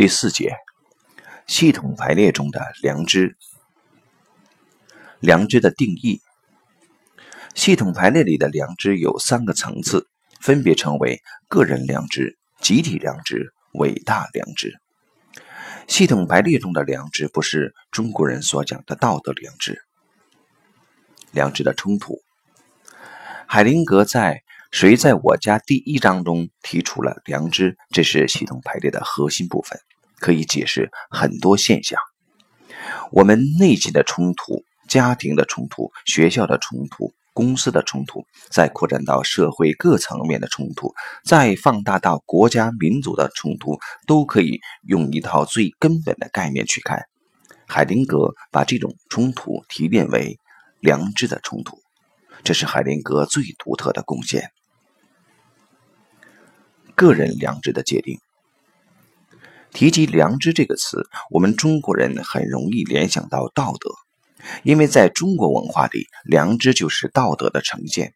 第四节，系统排列中的良知。良知的定义：系统排列里的良知有三个层次，分别称为个人良知、集体良知、伟大良知。系统排列中的良知不是中国人所讲的道德良知。良知的冲突，海灵格在《谁在我家》第一章中提出了良知，这是系统排列的核心部分，可以解释很多现象。我们内心的冲突、家庭的冲突、学校的冲突、公司的冲突，再扩展到社会各层面的冲突，再放大到国家民族的冲突，都可以用一套最根本的概念去看。海灵格把这种冲突提炼为良知的冲突，这是海灵格最独特的贡献。个人良知的界定。提及“良知”这个词，我们中国人很容易联想到道德，因为在中国文化里，良知就是道德的呈现。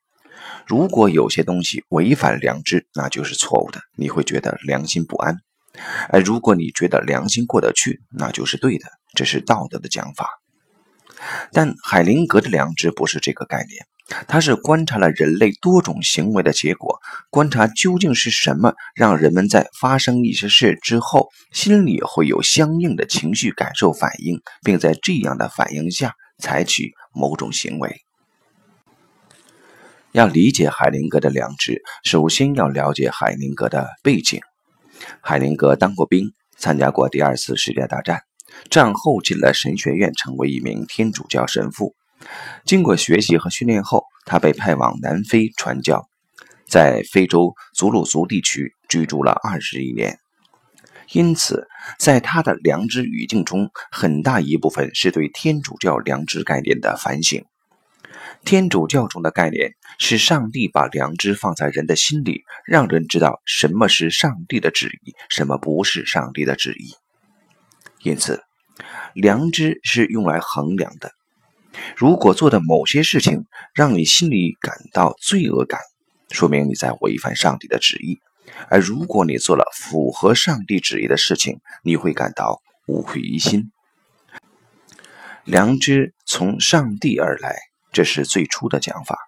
如果有些东西违反良知，那就是错误的，你会觉得良心不安；而如果你觉得良心过得去，那就是对的，这是道德的讲法。但海灵格的良知不是这个概念。他是观察了人类多种行为的结果，观察究竟是什么让人们在发生一些事之后，心里会有相应的情绪感受反应，并在这样的反应下采取某种行为。要理解海灵格的良知，首先要了解海灵格的背景。海灵格当过兵，参加过第二次世界大战，战后进了神学院，成为一名天主教神父。经过学习和训练后，他被派往南非传教，在非洲祖鲁族地区居住了二十一年。因此，在他的良知语境中，很大一部分是对天主教良知概念的反省。天主教中的概念是上帝把良知放在人的心里，让人知道什么是上帝的旨意，什么不是上帝的旨意。因此，良知是用来衡量的。如果做的某些事情让你心里感到罪恶感，说明你在违反上帝的旨意；而如果你做了符合上帝旨意的事情，你会感到无愧于心。良知从上帝而来，这是最初的讲法。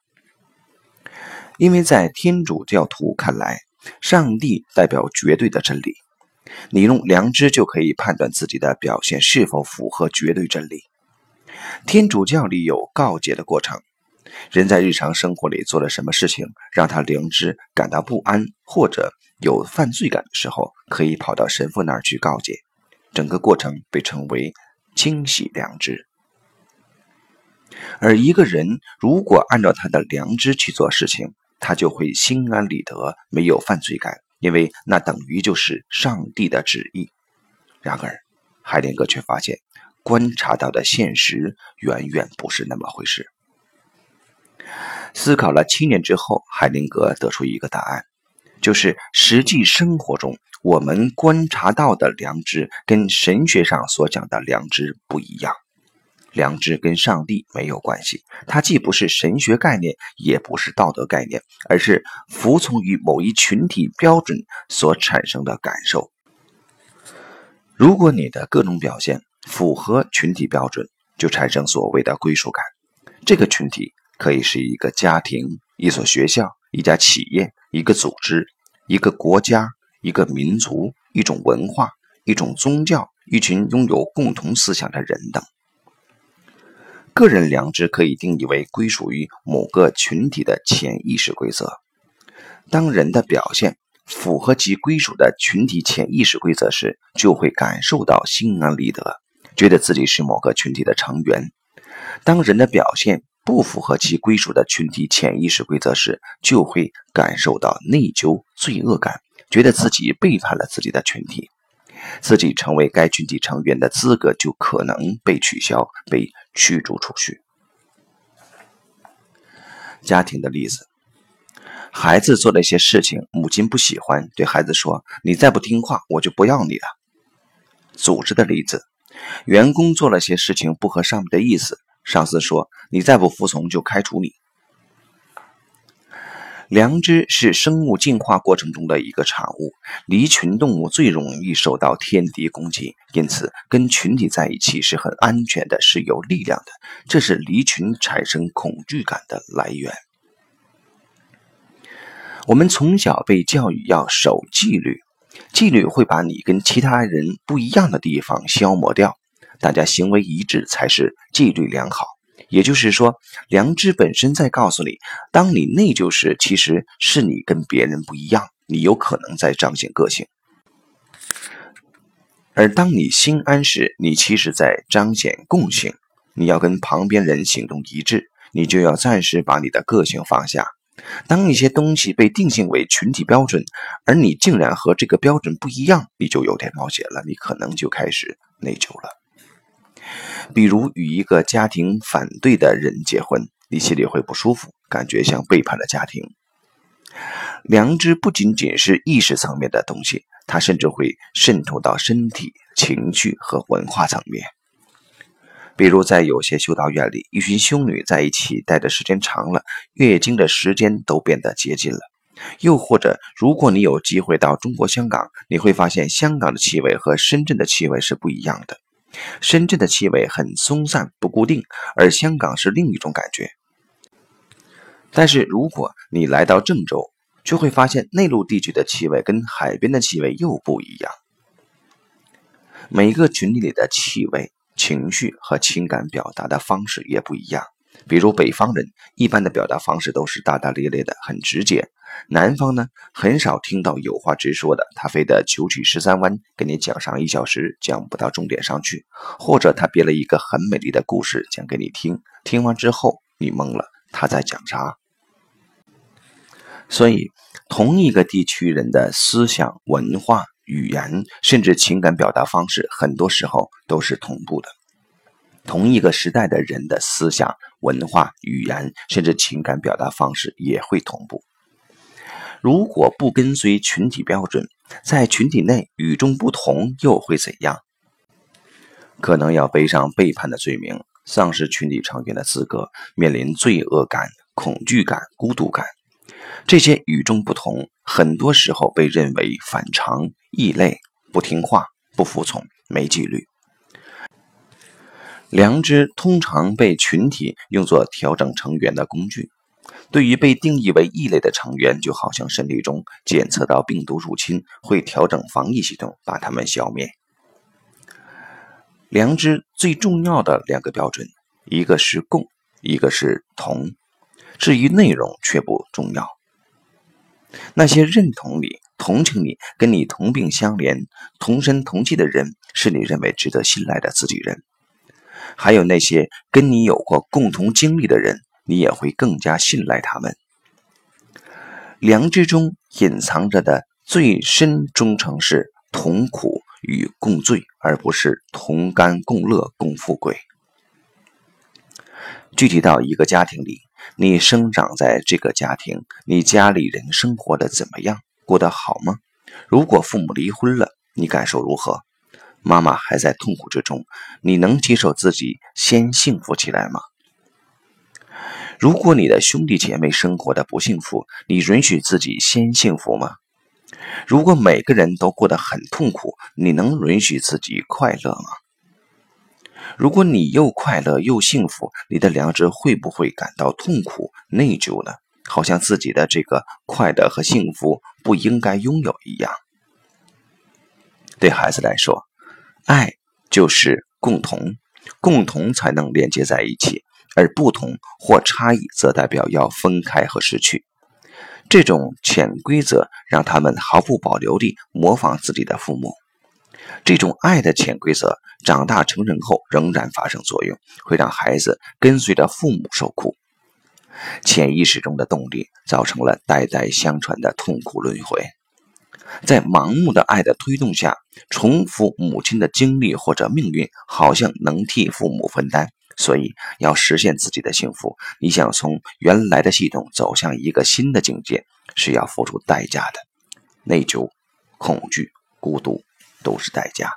因为在天主教徒看来，上帝代表绝对的真理，你用良知就可以判断自己的表现是否符合绝对真理。天主教里有告诫的过程，人在日常生活里做了什么事情让他良知感到不安或者有犯罪感的时候，可以跑到神父那儿去告诫。整个过程被称为清洗良知。而一个人如果按照他的良知去做事情，他就会心安理得，没有犯罪感，因为那等于就是上帝的旨意。然而，海灵格却发现。观察到的现实远远不是那么回事。思考了七年之后，海灵格得出一个答案，就是实际生活中我们观察到的良知跟神学上所讲的良知不一样。良知跟上帝没有关系，它既不是神学概念，也不是道德概念，而是服从于某一群体标准所产生的感受。如果你的各种表现，符合群体标准，就产生所谓的归属感。这个群体可以是一个家庭、一所学校、一家企业、一个组织、一个国家、一个民族、一种文化、一种宗教、一群拥有共同思想的人等。个人良知可以定义为归属于某个群体的潜意识规则。当人的表现符合其归属的群体潜意识规则时，就会感受到心安理得。觉得自己是某个群体的成员。当人的表现不符合其归属的群体潜意识规则时，就会感受到内疚、罪恶感，觉得自己背叛了自己的群体，自己成为该群体成员的资格就可能被取消、被驱逐出去。家庭的例子：孩子做了一些事情，母亲不喜欢，对孩子说：“你再不听话，我就不要你了。”组织的例子。员工做了些事情不合上面的意思，上司说：“你再不服从就开除你。”良知是生物进化过程中的一个产物。离群动物最容易受到天敌攻击，因此跟群体在一起是很安全的，是有力量的。这是离群产生恐惧感的来源。我们从小被教育要守纪律，纪律会把你跟其他人不一样的地方消磨掉。大家行为一致才是纪律良好。也就是说，良知本身在告诉你，当你内疚时，其实是你跟别人不一样，你有可能在彰显个性；而当你心安时，你其实在彰显共性。你要跟旁边人行动一致，你就要暂时把你的个性放下。当一些东西被定性为群体标准，而你竟然和这个标准不一样，你就有点冒险了，你可能就开始内疚了。比如与一个家庭反对的人结婚，你心里会不舒服，感觉像背叛了家庭。良知不仅仅是意识层面的东西，它甚至会渗透到身体、情绪和文化层面。比如在有些修道院里，一群修女在一起待的时间长了，月经的时间都变得接近了。又或者，如果你有机会到中国香港，你会发现香港的气味和深圳的气味是不一样的。深圳的气味很松散不固定，而香港是另一种感觉。但是如果你来到郑州，就会发现内陆地区的气味跟海边的气味又不一样。每个群体里的气味、情绪和情感表达的方式也不一样。比如北方人一般的表达方式都是大大咧咧的，很直接。南方呢，很少听到有话直说的，他非得九曲十三弯跟你讲上一小时，讲不到重点上去，或者他编了一个很美丽的故事讲给你听，听完之后你懵了，他在讲啥？所以，同一个地区人的思想、文化、语言，甚至情感表达方式，很多时候都是同步的。同一个时代的人的思想、文化、语言，甚至情感表达方式也会同步。如果不跟随群体标准，在群体内与众不同，又会怎样？可能要背上背叛的罪名，丧失群体成员的资格，面临罪恶感、恐惧感、孤独感。这些与众不同，很多时候被认为反常、异类、不听话、不服从、没纪律。良知通常被群体用作调整成员的工具。对于被定义为异类的成员，就好像身体中检测到病毒入侵，会调整防疫系统，把他们消灭。良知最重要的两个标准，一个是共，一个是同。至于内容却不重要。那些认同你、同情你、跟你同病相怜、同声同气的人，是你认为值得信赖的自己人。还有那些跟你有过共同经历的人，你也会更加信赖他们。良知中隐藏着的最深忠诚是同苦与共罪，而不是同甘共乐共富贵。具体到一个家庭里，你生长在这个家庭，你家里人生活的怎么样？过得好吗？如果父母离婚了，你感受如何？妈妈还在痛苦之中，你能接受自己先幸福起来吗？如果你的兄弟姐妹生活的不幸福，你允许自己先幸福吗？如果每个人都过得很痛苦，你能允许自己快乐吗？如果你又快乐又幸福，你的良知会不会感到痛苦、内疚呢？好像自己的这个快乐和幸福不应该拥有一样。对孩子来说。爱就是共同，共同才能连接在一起，而不同或差异则代表要分开和失去。这种潜规则让他们毫不保留地模仿自己的父母。这种爱的潜规则长大成人后仍然发生作用，会让孩子跟随着父母受苦。潜意识中的动力造成了代代相传的痛苦轮回。在盲目的爱的推动下，重复母亲的经历或者命运，好像能替父母分担。所以，要实现自己的幸福，你想从原来的系统走向一个新的境界，是要付出代价的。内疚、恐惧、孤独，都是代价。